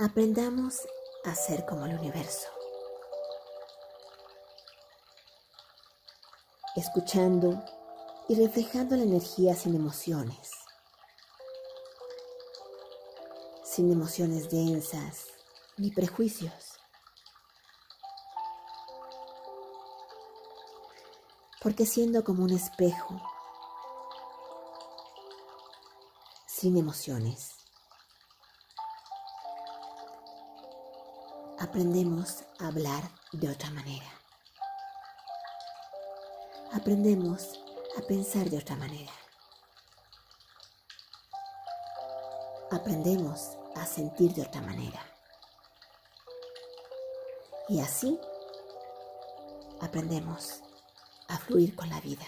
Aprendamos a ser como el universo. Escuchando y reflejando la energía sin emociones. Sin emociones densas ni prejuicios. Porque siendo como un espejo, sin emociones, aprendemos a hablar de otra manera. Aprendemos a pensar de otra manera. Aprendemos a sentir de otra manera. Y así aprendemos a fluir con la vida.